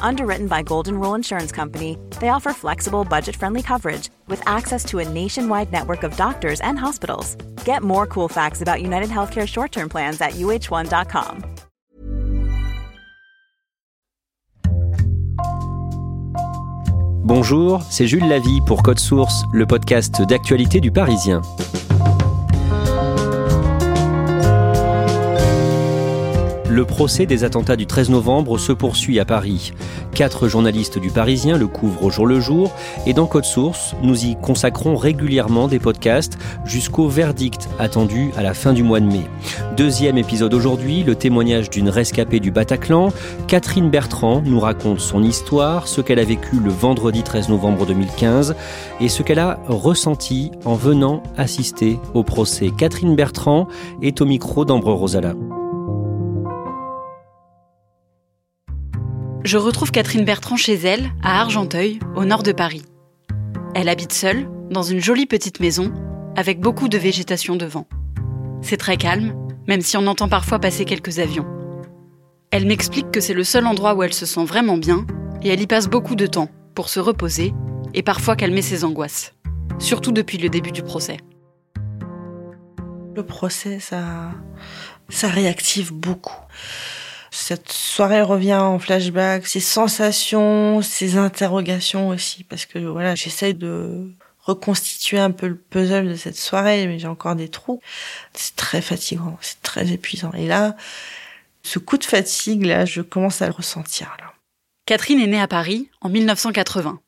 Underwritten by Golden Rule Insurance Company, they offer flexible, budget friendly coverage with access to a nationwide network of doctors and hospitals. Get more cool facts about United Healthcare short term plans at uh1.com. Bonjour, c'est Jules Lavie pour Code Source, le podcast d'actualité du Parisien. Le procès des attentats du 13 novembre se poursuit à Paris. Quatre journalistes du Parisien le couvrent au jour le jour et dans Code Source, nous y consacrons régulièrement des podcasts jusqu'au verdict attendu à la fin du mois de mai. Deuxième épisode aujourd'hui, le témoignage d'une rescapée du Bataclan. Catherine Bertrand nous raconte son histoire, ce qu'elle a vécu le vendredi 13 novembre 2015 et ce qu'elle a ressenti en venant assister au procès. Catherine Bertrand est au micro d'Ambre Rosala. Je retrouve Catherine Bertrand chez elle, à Argenteuil, au nord de Paris. Elle habite seule, dans une jolie petite maison, avec beaucoup de végétation devant. C'est très calme, même si on entend parfois passer quelques avions. Elle m'explique que c'est le seul endroit où elle se sent vraiment bien, et elle y passe beaucoup de temps, pour se reposer, et parfois calmer ses angoisses. Surtout depuis le début du procès. Le procès, ça, ça réactive beaucoup cette soirée revient en flashback, ces sensations, ces interrogations aussi, parce que voilà, j'essaie de reconstituer un peu le puzzle de cette soirée, mais j'ai encore des trous. C'est très fatigant, c'est très épuisant. Et là, ce coup de fatigue, là, je commence à le ressentir. Là. Catherine est née à Paris en 1980.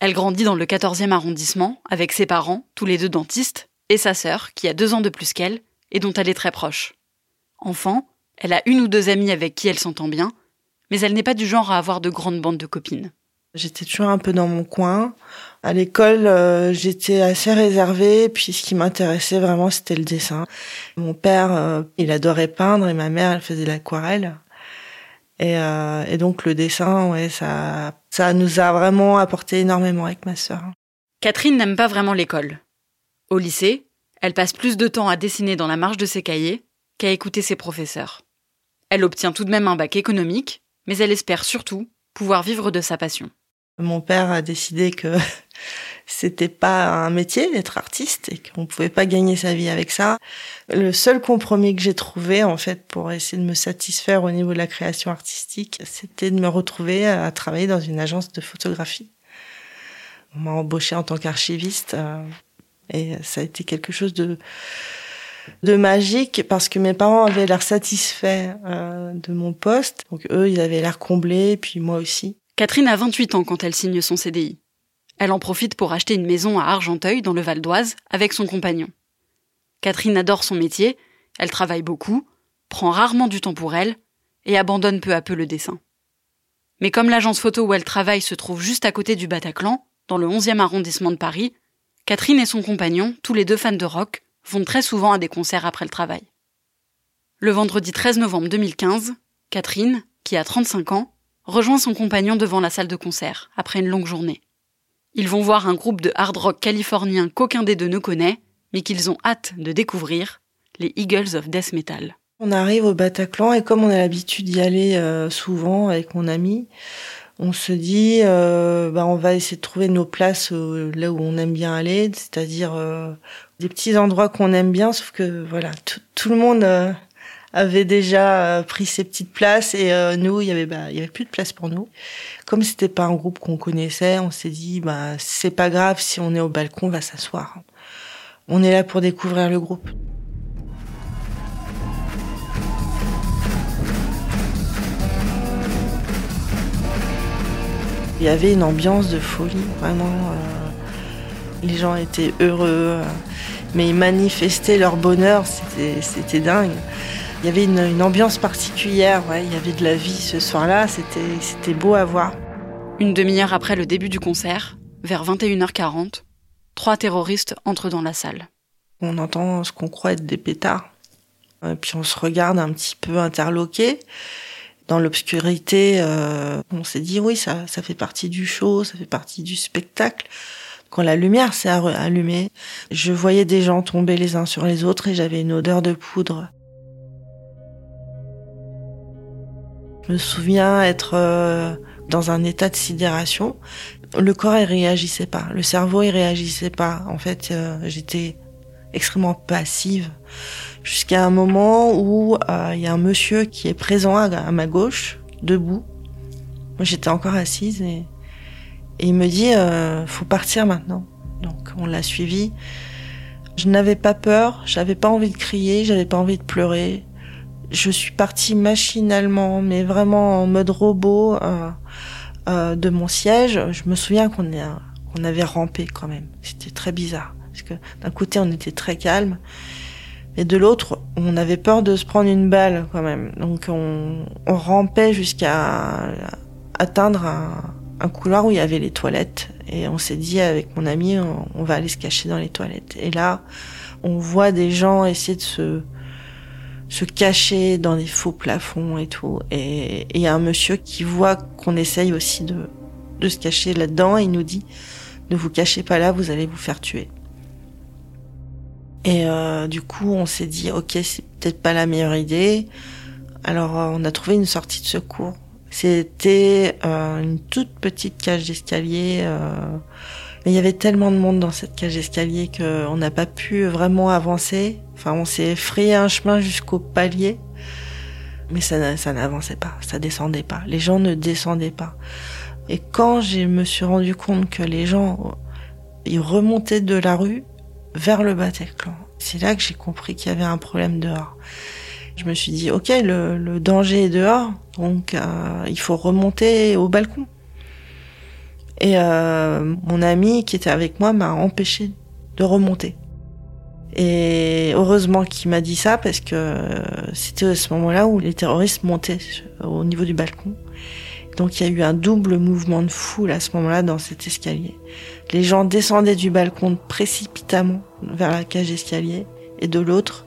Elle grandit dans le 14e arrondissement avec ses parents, tous les deux dentistes, et sa sœur, qui a deux ans de plus qu'elle, et dont elle est très proche. Enfant, elle a une ou deux amies avec qui elle s'entend bien, mais elle n'est pas du genre à avoir de grandes bandes de copines. J'étais toujours un peu dans mon coin. À l'école, euh, j'étais assez réservée, puis ce qui m'intéressait vraiment, c'était le dessin. Mon père, euh, il adorait peindre et ma mère, elle faisait l'aquarelle. Et, euh, et, donc le dessin, ouais, ça, ça nous a vraiment apporté énormément avec ma sœur. Catherine n'aime pas vraiment l'école. Au lycée, elle passe plus de temps à dessiner dans la marge de ses cahiers qu'à écouter ses professeurs. Elle obtient tout de même un bac économique, mais elle espère surtout pouvoir vivre de sa passion. Mon père a décidé que c'était pas un métier d'être artiste et qu'on pouvait pas gagner sa vie avec ça. Le seul compromis que j'ai trouvé, en fait, pour essayer de me satisfaire au niveau de la création artistique, c'était de me retrouver à travailler dans une agence de photographie. On m'a embauché en tant qu'archiviste euh, et ça a été quelque chose de de magique parce que mes parents avaient l'air satisfaits euh, de mon poste. Donc eux, ils avaient l'air comblés, puis moi aussi. Catherine a 28 ans quand elle signe son CDI. Elle en profite pour acheter une maison à Argenteuil, dans le Val d'Oise, avec son compagnon. Catherine adore son métier, elle travaille beaucoup, prend rarement du temps pour elle, et abandonne peu à peu le dessin. Mais comme l'agence photo où elle travaille se trouve juste à côté du Bataclan, dans le 11e arrondissement de Paris, Catherine et son compagnon, tous les deux fans de rock, vont très souvent à des concerts après le travail. Le vendredi 13 novembre 2015, Catherine, qui a 35 ans, rejoint son compagnon devant la salle de concert, après une longue journée. Ils vont voir un groupe de hard rock californien qu'aucun des deux ne connaît, mais qu'ils ont hâte de découvrir, les Eagles of Death Metal. On arrive au Bataclan et comme on a l'habitude d'y aller euh, souvent avec mon ami, on se dit euh, bah, on va essayer de trouver nos places euh, là où on aime bien aller, c'est-à-dire des petits endroits qu'on aime bien, sauf que voilà, tout, le monde euh, avait déjà euh, pris ses petites places et euh, nous, il y avait bah, il y avait plus de place pour nous. Comme c'était pas un groupe qu'on connaissait, on s'est dit bah c'est pas grave si on est au balcon, on va s'asseoir. On est là pour découvrir le groupe. Il y avait une ambiance de folie, vraiment. Les gens étaient heureux, mais ils manifestaient leur bonheur, c'était dingue. Il y avait une, ambiance particulière, il y avait de la vie ce soir-là, c'était beau à voir. Une demi-heure après le début du concert, vers 21h40, trois terroristes entrent dans la salle. On entend ce qu'on croit être des pétards. Et puis on se regarde un petit peu interloqué dans l'obscurité, euh, on s'est dit oui, ça, ça fait partie du show, ça fait partie du spectacle. Quand la lumière s'est allumée, je voyais des gens tomber les uns sur les autres et j'avais une odeur de poudre. Je me souviens être euh, dans un état de sidération. Le corps il réagissait pas, le cerveau il réagissait pas. En fait, euh, j'étais extrêmement passive jusqu'à un moment où il euh, y a un monsieur qui est présent à, ma gauche, debout. Moi, j'étais encore assise et, il me dit euh, faut partir maintenant. Donc, on l'a suivi. Je n'avais pas peur, j'avais pas envie de crier, j'avais pas envie de pleurer. Je suis partie machinalement, mais vraiment en mode robot euh, euh de mon siège. Je me souviens qu'on avait rampé quand même. C'était très bizarre parce que d'un côté on était très calme et de l'autre, on avait peur de se prendre une balle quand même. Donc on, on rampait jusqu'à atteindre un, un, couloir où il y avait les toilettes. Et on s'est dit avec mon ami, on, va aller se cacher dans les toilettes. Et là, on voit des gens essayer de se se cacher dans des faux plafonds et tout. Et il y a un monsieur qui voit qu'on essaye aussi de, de se cacher là-dedans et il nous dit, ne vous cachez pas là, vous allez vous faire tuer. Et euh, du coup, on s'est dit, ok, c'est peut-être pas la meilleure idée. Alors, euh, on a trouvé une sortie de secours. C'était euh, une toute petite cage d'escalier. Euh, mais il y avait tellement de monde dans cette cage d'escalier qu'on n'a pas pu vraiment avancer. Enfin, on s'est frayé un chemin jusqu'au palier. Mais ça, ça n'avançait pas, ça descendait pas. Les gens ne descendaient pas. Et quand je me suis rendu compte que les gens, ils remontaient de la rue, vers le Bataclan. C'est là que j'ai compris qu'il y avait un problème dehors. Je me suis dit, ok, le, danger est dehors, donc euh, il faut remonter au balcon. Et euh, mon ami qui était avec moi m'a empêché de remonter. Et heureusement qu'il m'a dit ça parce que c'était à ce moment-là où les terroristes montaient au niveau du balcon. Donc il y a eu un double mouvement de foule à ce moment-là dans cet escalier. Les gens descendaient du balcon précipitamment vers la cage d'escalier et de l'autre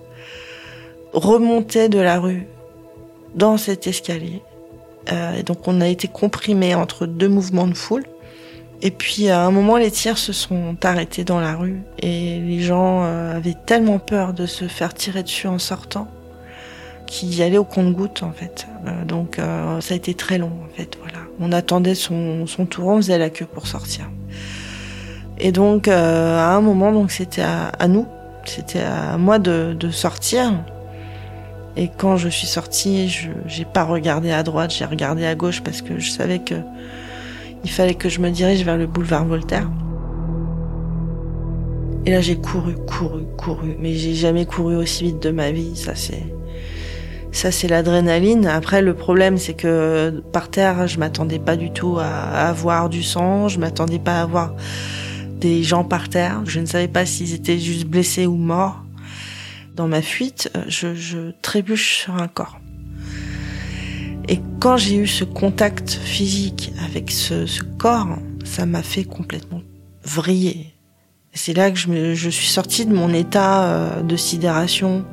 remontaient de la rue dans cet escalier. Euh, et donc on a été comprimés entre deux mouvements de foule. Et puis à un moment, les tirs se sont arrêtés dans la rue et les gens euh, avaient tellement peur de se faire tirer dessus en sortant qui allait au compte-goutte en fait. Euh, donc ça a été très long en fait. Voilà, on attendait son, tour, on faisait la queue pour sortir. Et donc à un moment, donc c'était à, nous, c'était à moi de, sortir. Et quand je suis sortie, je j'ai pas regardé à droite, j'ai regardé à gauche parce que je savais que il fallait que je me dirige vers le boulevard Voltaire. Et là j'ai couru, couru, couru, mais j'ai jamais couru aussi vite de ma vie, ça c'est ça, c'est l'adrénaline. Après, le problème, c'est que par terre, je m'attendais pas du tout à avoir du sang. Je m'attendais pas à avoir des gens par terre. Je ne savais pas s'ils étaient juste blessés ou morts. Dans ma fuite, je, je trébuche sur un corps. Et quand j'ai eu ce contact physique avec ce, ce corps, ça m'a fait complètement vriller. C'est là que je, me, je suis sortie de mon état euh, de sidération,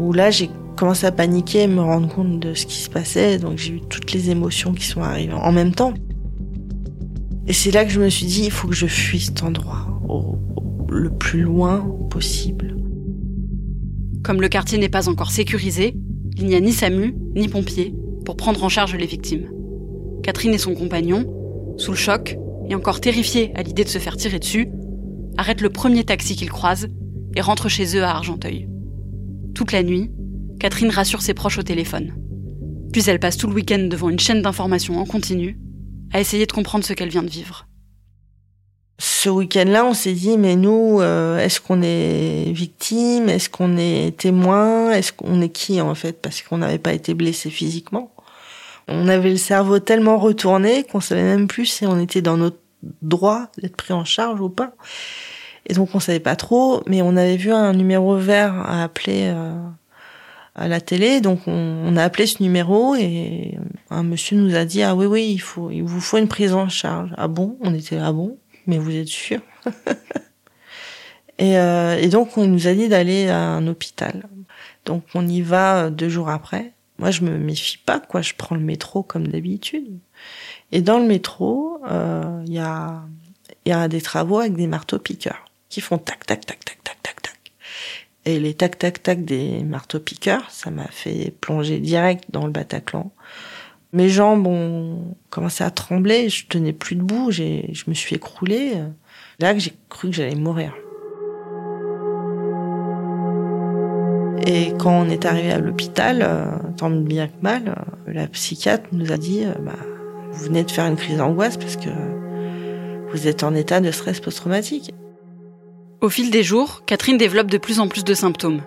où là j'ai commencé à paniquer et me rendre compte de ce qui se passait. Donc j'ai eu toutes les émotions qui sont arrivées en même temps. Et c'est là que je me suis dit, il faut que je fuis cet endroit le plus loin possible. Comme le quartier n'est pas encore sécurisé, il n'y a ni SAMU, ni pompiers pour prendre en charge les victimes. Catherine et son compagnon, sous le choc et encore terrifiés à l'idée de se faire tirer dessus, arrêtent le premier taxi qu'ils croisent et rentre chez eux à Argenteuil. Toute la nuit, Catherine rassure ses proches au téléphone. Puis elle passe tout le week-end devant une chaîne d'informations en continu, à essayer de comprendre ce qu'elle vient de vivre. Ce week-end-là, on s'est dit, mais nous, euh, est-ce qu'on est victime? Est-ce qu'on est témoin? Est-ce qu'on est qui en fait? Parce qu'on n'avait pas été blessé physiquement. On avait le cerveau tellement retourné qu'on savait même plus si on était dans notre droit d'être pris en charge ou pas. Et donc on savait pas trop, mais on avait vu un numéro vert à appeler euh, à la télé, donc on, a appelé ce numéro et un monsieur nous a dit ah oui oui il faut il vous faut une prise en charge. Ah bon? On était ah bon Mais vous êtes sûr et, euh, et donc on nous a dit d'aller à un hôpital. Donc on y va deux jours après. Moi je me méfie pas quoi, je prends le métro comme d'habitude. Et dans le métro, il euh, y a y a des travaux avec des marteaux piqueurs qui font tac tac tac tac tac tac tac. Et les tac tac tac des marteaux piqueurs, ça m'a fait plonger direct dans le Bataclan. Mes jambes ont commencé à trembler, je tenais plus debout, je me suis écroulée. Là j'ai cru que j'allais mourir. Et quand on est arrivé à l'hôpital, euh, tant bien que mal, euh, la psychiatre nous a dit euh, bah, vous venez de faire une crise d'angoisse parce que vous êtes en état de stress post-traumatique. Au fil des jours, Catherine développe de plus en plus de symptômes.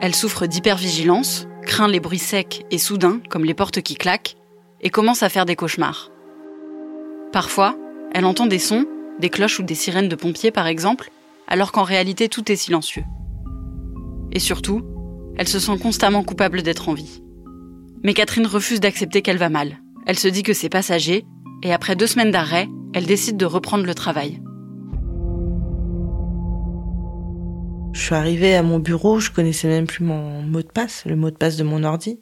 Elle souffre d'hypervigilance, craint les bruits secs et soudains, comme les portes qui claquent, et commence à faire des cauchemars. Parfois, elle entend des sons, des cloches ou des sirènes de pompiers par exemple, alors qu'en réalité tout est silencieux. Et surtout, elle se sent constamment coupable d'être en vie. Mais Catherine refuse d'accepter qu'elle va mal. Elle se dit que c'est passager, et après deux semaines d'arrêt, elle décide de reprendre le travail. Je suis arrivée à mon bureau, je connaissais même plus mon mot de passe, le mot de passe de mon ordi.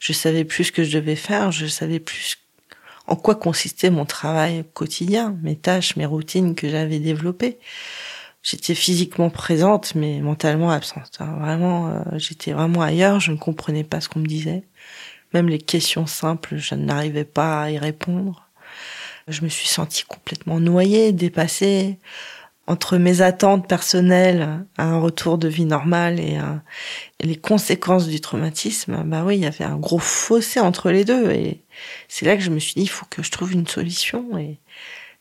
Je savais plus ce que je devais faire, je savais plus en quoi consistait mon travail quotidien, mes tâches, mes routines que j'avais développées. J'étais physiquement présente, mais mentalement absente. Vraiment, euh, j'étais vraiment ailleurs, je ne comprenais pas ce qu'on me disait. Même les questions simples, je n'arrivais pas à y répondre. Je me suis sentie complètement noyée, dépassée entre mes attentes personnelles à un retour de vie normale et, les conséquences du traumatisme, bah oui, il y avait un gros fossé entre les deux. Et c'est là que je me suis dit, il faut que je trouve une solution.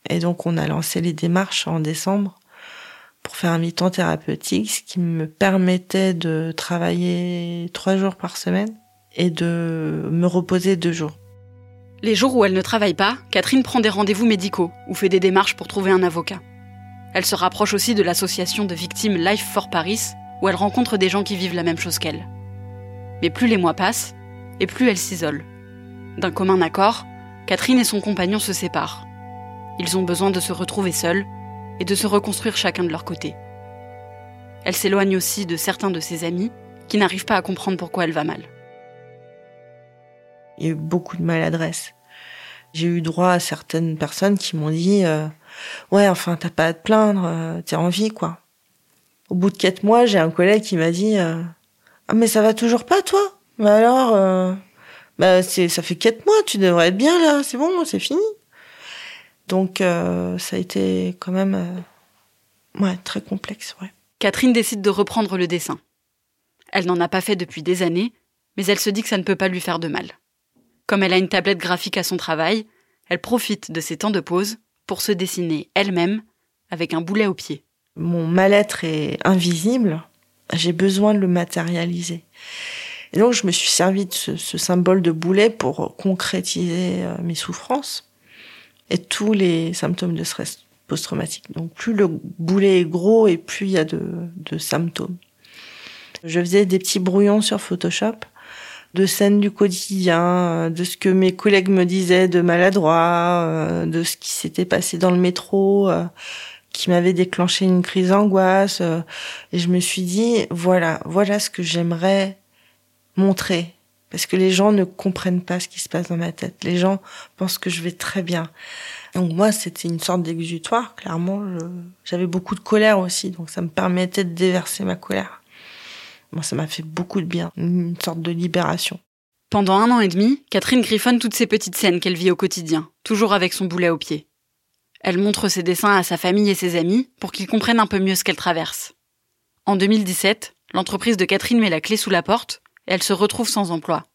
Et donc, on a lancé les démarches en décembre pour faire un mi-temps thérapeutique, ce qui me permettait de travailler trois jours par semaine et de me reposer deux jours. Les jours où elle ne travaille pas, Catherine prend des rendez-vous médicaux ou fait des démarches pour trouver un avocat. Elle se rapproche aussi de l'association de victimes Life for Paris, où elle rencontre des gens qui vivent la même chose qu'elle. Mais plus les mois passent, et plus elle s'isole. D'un commun accord, Catherine et son compagnon se séparent. Ils ont besoin de se retrouver seuls et de se reconstruire chacun de leur côté. Elle s'éloigne aussi de certains de ses amis qui n'arrivent pas à comprendre pourquoi elle va mal. Il y a eu beaucoup de maladresse. J'ai eu droit à certaines personnes qui m'ont dit euh, ouais, enfin, t'as pas à te plaindre, euh, t'es en vie, quoi. Au bout de quatre mois, j'ai un collègue qui m'a dit, euh, ah, mais ça va toujours pas, toi? Alors, euh, bah, c'est, ça fait quatre mois, tu devrais être bien, là, c'est bon, c'est fini. Donc, ça a été quand même, ouais, très complexe, ouais. Catherine décide de reprendre le dessin. Elle n'en a pas fait depuis des années, mais elle se dit que ça ne peut pas lui faire de mal. Comme elle a une tablette graphique à son travail, elle profite de ses temps de pause pour se dessiner elle-même avec un boulet au pied. Mon mal-être est invisible, j'ai besoin de le matérialiser. Et donc je me suis servi de ce, symbole de boulet pour concrétiser euh, mes souffrances et tous les symptômes de stress post-traumatique. Donc plus le boulet est gros et plus il y a de, de symptômes. Je faisais des petits brouillons sur Photoshop de scènes du quotidien, euh, de ce que mes collègues me disaient de maladroit, euh, de ce qui s'était passé dans le métro, euh, qui m'avait déclenché une crise d'angoisse. Et je me suis dit, voilà, voilà ce que j'aimerais montrer. Parce que les gens ne comprennent pas ce qui se passe dans ma tête. Les gens pensent que je vais très bien. Donc moi, c'était une sorte d'exutoire, clairement. J'avais beaucoup de colère aussi, donc ça me permettait de déverser ma colère. Moi, ça m'a fait beaucoup de bien, une sorte de libération. Pendant un an et demi, Catherine griffonne toutes ces petites scènes qu'elle vit au quotidien, toujours avec son boulet au pied. Elle montre ses dessins à sa famille et ses amis pour qu'ils comprennent un peu mieux ce qu'elle traverse. En 2017, l'entreprise de Catherine met la clé sous la porte et elle se retrouve sans emploi.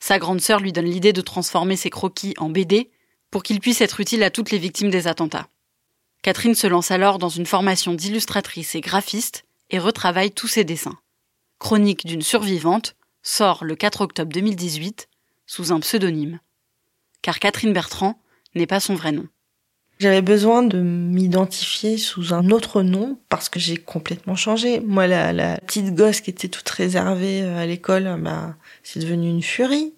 Sa grande sœur lui donne l'idée de transformer ses croquis en BD pour qu'il puisse être utile à toutes les victimes des attentats. Catherine se lance alors dans une formation d'illustratrice et graphiste et retravaille tous ses dessins. Chronique d'une survivante sort le 4 octobre 2018 sous un pseudonyme. Car Catherine Bertrand n'est pas son vrai nom. J'avais besoin de m'identifier sous un autre nom parce que j'ai complètement changé. Moi, la, petite gosse qui était toute réservée euh, à l'école, bah, c'est devenu une furie.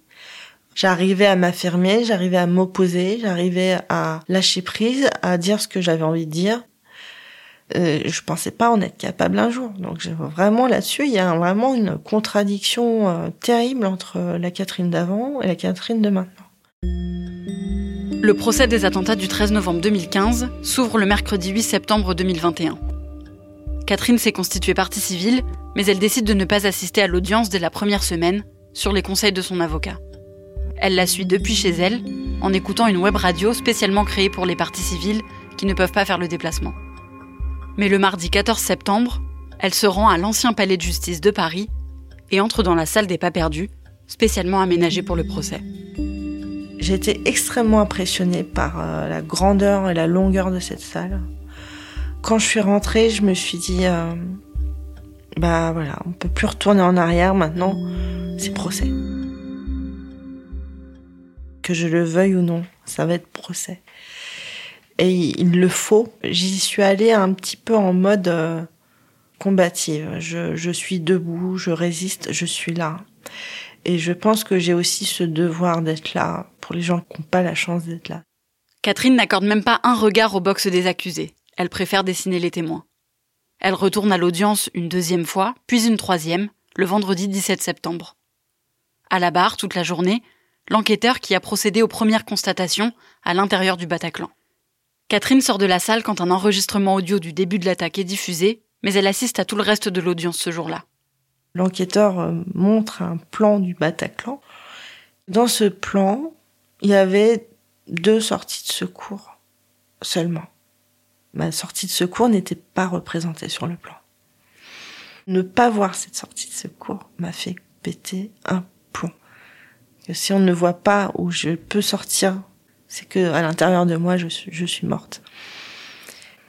J'arrivais à m'affirmer, j'arrivais à m'opposer, j'arrivais à lâcher prise, à dire ce que j'avais envie de dire. Euh, je pensais pas en être capable un jour. Donc vraiment là-dessus, il y a vraiment une contradiction euh, terrible entre la Catherine d'avant et la Catherine de maintenant. Le procès des attentats du 13 novembre 2015 s'ouvre le mercredi 8 septembre 2021. Catherine s'est constituée partie civile, mais elle décide de ne pas assister à l'audience dès la première semaine, sur les conseils de son avocat. Elle la suit depuis chez elle, en écoutant une web radio spécialement créée pour les parties civiles qui ne peuvent pas faire le déplacement. Mais le mardi 14 septembre, elle se rend à l'ancien palais de justice de Paris et entre dans la salle des pas perdus, spécialement aménagée pour le procès. J'ai été extrêmement impressionnée par euh, la grandeur et la longueur de cette salle. Quand je suis rentrée, je me suis dit, euh, bah voilà, on peut plus retourner en arrière maintenant, c'est procès. Que je le veuille ou non, ça va être procès. Et il le faut. J'y suis allée un petit peu en mode euh, combative. Je, je suis debout, je résiste, je suis là. Et je pense que j'ai aussi ce devoir d'être là pour les gens qui n'ont pas la chance d'être là. Catherine n'accorde même pas un regard au box des accusés. Elle préfère dessiner les témoins. Elle retourne à l'audience une deuxième fois, puis une troisième, le vendredi 17 septembre. À la barre, toute la journée, l'enquêteur qui a procédé aux premières constatations à l'intérieur du Bataclan. Catherine sort de la salle quand un enregistrement audio du début de l'attaque est diffusé, mais elle assiste à tout le reste de l'audience ce jour-là. L'enquêteur euh, montre un plan du Bataclan. Dans ce plan, il y avait deux sorties de secours seulement. Ma sortie de secours n'était pas représentée sur le plan. Ne pas voir cette sortie de secours m'a fait péter un plomb. Si on ne voit pas où je peux sortir, c'est que à l'intérieur de moi, je suis, je suis morte.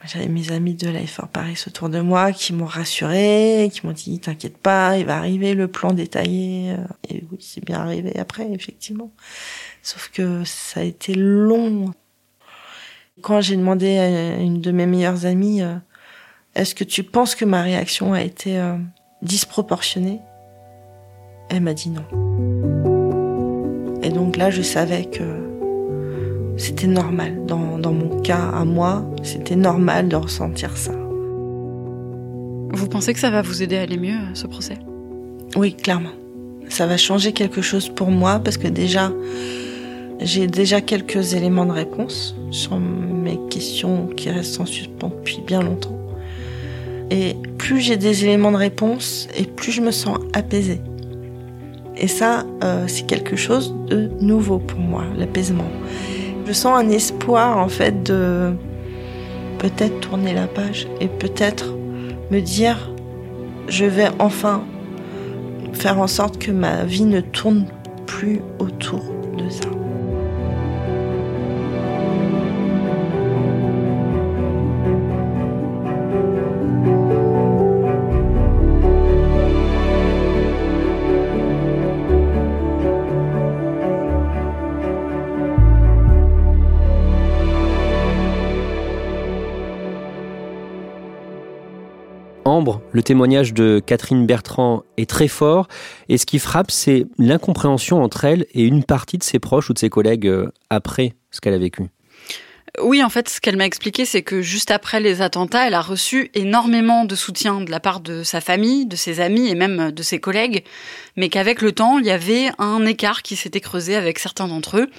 J'avais mes amis de l'AFR Paris autour de moi qui m'ont rassuré, qui m'ont dit t'inquiète pas, il va arriver le plan détaillé. Et oui, c'est bien arrivé après, effectivement. Sauf que ça a été long. Quand j'ai demandé à une de mes meilleures amies, euh, est-ce que tu penses que ma réaction a été euh, disproportionnée? Elle m'a dit non. Et donc là, je savais que c'était normal. Dans, dans, mon cas, à moi, c'était normal de ressentir ça. Vous pensez que ça va vous aider à aller mieux, ce procès? Oui, clairement. Ça va changer quelque chose pour moi parce que déjà, j'ai déjà quelques éléments de réponse sur mes questions qui restent en suspens depuis bien longtemps. Et plus j'ai des éléments de réponse, et plus je me sens apaisée. Et ça, euh, c'est quelque chose de nouveau pour moi, l'apaisement. Je sens un espoir en fait de peut-être tourner la page et peut-être me dire je vais enfin faire en sorte que ma vie ne tourne plus autour le témoignage de Catherine Bertrand est très fort et ce qui frappe, c'est l'incompréhension entre elle et une partie de ses proches ou de ses collègues euh, après ce qu'elle a vécu. Oui, en fait, ce qu'elle m'a expliqué, c'est que juste après les attentats, elle a reçu énormément de soutien de la part de sa famille, de ses amis et même de ses collègues, mais qu'avec le temps, il y avait un écart qui s'était creusé avec certains d'entre eux.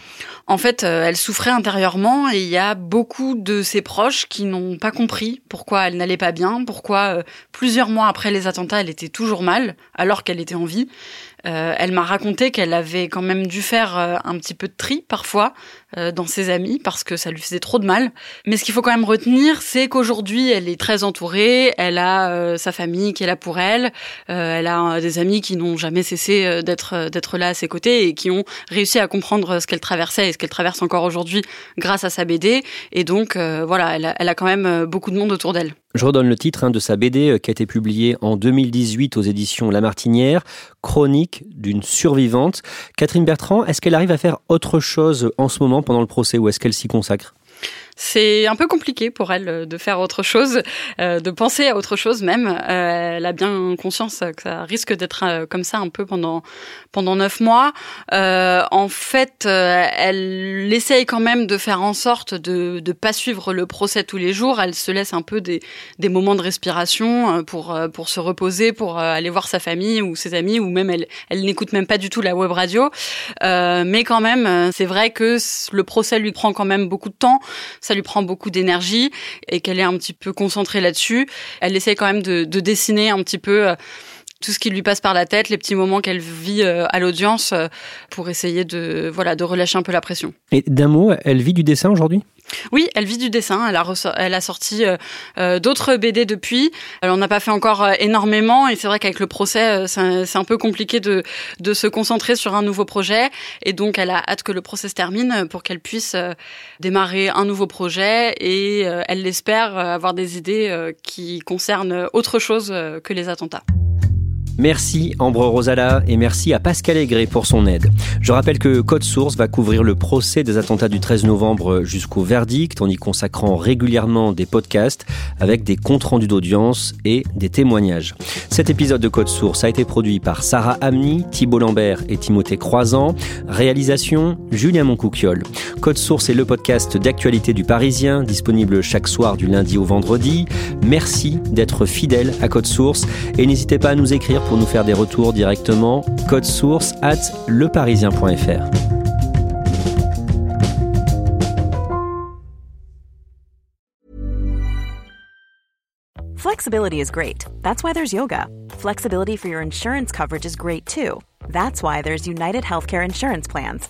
En fait, euh, elle souffrait intérieurement et il y a beaucoup de ses proches qui n'ont pas compris pourquoi elle n'allait pas bien, pourquoi euh, plusieurs mois après les attentats, elle était toujours mal, alors qu'elle était en vie. Euh, elle m'a raconté qu'elle avait quand même dû faire euh, un petit peu de tri parfois euh, dans ses amis parce que ça lui faisait trop de mal. Mais ce qu'il faut quand même retenir, c'est qu'aujourd'hui, elle est très entourée. Elle a sa famille qui est là pour elle. elle a des amis qui n'ont jamais cessé d'être d'être là à ses côtés et qui ont réussi à comprendre ce qu'elle traversait et ce qu'elle traverse encore aujourd'hui grâce à sa BD. Et donc, voilà, elle a, elle a quand même beaucoup de monde autour d'elle. Je redonne le titre hein, de sa BD qui a été publiée en 2018 aux éditions La Martinière, Chronique d'une survivante. Catherine Bertrand, est-ce qu'elle arrive à faire autre chose en ce moment pendant le procès ou est-ce qu'elle s'y consacre? C'est un peu compliqué pour elle euh, de faire autre chose, euh, de penser à autre chose même. Euh, elle a bien conscience que ça risque d'être comme ça un peu pendant pendant neuf mois. en fait, elle essaye quand même de faire en sorte de de pas suivre le procès tous les jours. Elle se laisse un peu des des moments de respiration pour pour se reposer, pour aller voir sa famille ou ses amis, ou même elle elle n'écoute même pas du tout la web radio. mais quand même, c'est vrai que le procès lui prend quand même beaucoup de temps lui prend beaucoup d'énergie et qu'elle est un petit peu concentrée là-dessus. Elle essaie quand même de, dessiner un petit peu euh, tout ce qui lui passe par la tête, les petits moments qu'elle vit euh, à l'audience euh, pour essayer de voilà de relâcher un peu la pression. Et d'un mot, elle vit du dessin aujourd'hui? Oui, elle vit du dessin. Elle a, elle a sorti euh, d'autres BD depuis. Elle en a pas fait encore énormément et c'est vrai qu'avec le procès, c'est un peu compliqué de, de se concentrer sur un nouveau projet. Et donc, elle a hâte que le procès se termine pour qu'elle puisse démarrer un nouveau projet et elle l'espère avoir des idées qui concernent autre chose que les attentats. Merci Ambre Rosala et merci à Pascal Aigret pour son aide. Je rappelle que Code Source va couvrir le procès des attentats du 13 novembre jusqu'au verdict en y consacrant régulièrement des podcasts avec des comptes rendus d'audience et des témoignages. Cet épisode de Code Source a été produit par Sarah Amni, Thibault Lambert et Timothée Croisant. Réalisation Julien Moncouquiole. Code Source est le podcast d'actualité du Parisien, disponible chaque soir du lundi au vendredi. Merci d'être fidèle à Code Source et n'hésitez pas à nous écrire pour nous faire des retours directement. Code source at leparisien.fr. Flexibility is great. That's why there's yoga. Flexibility for your insurance coverage is great too. That's why there's United Healthcare Insurance Plans.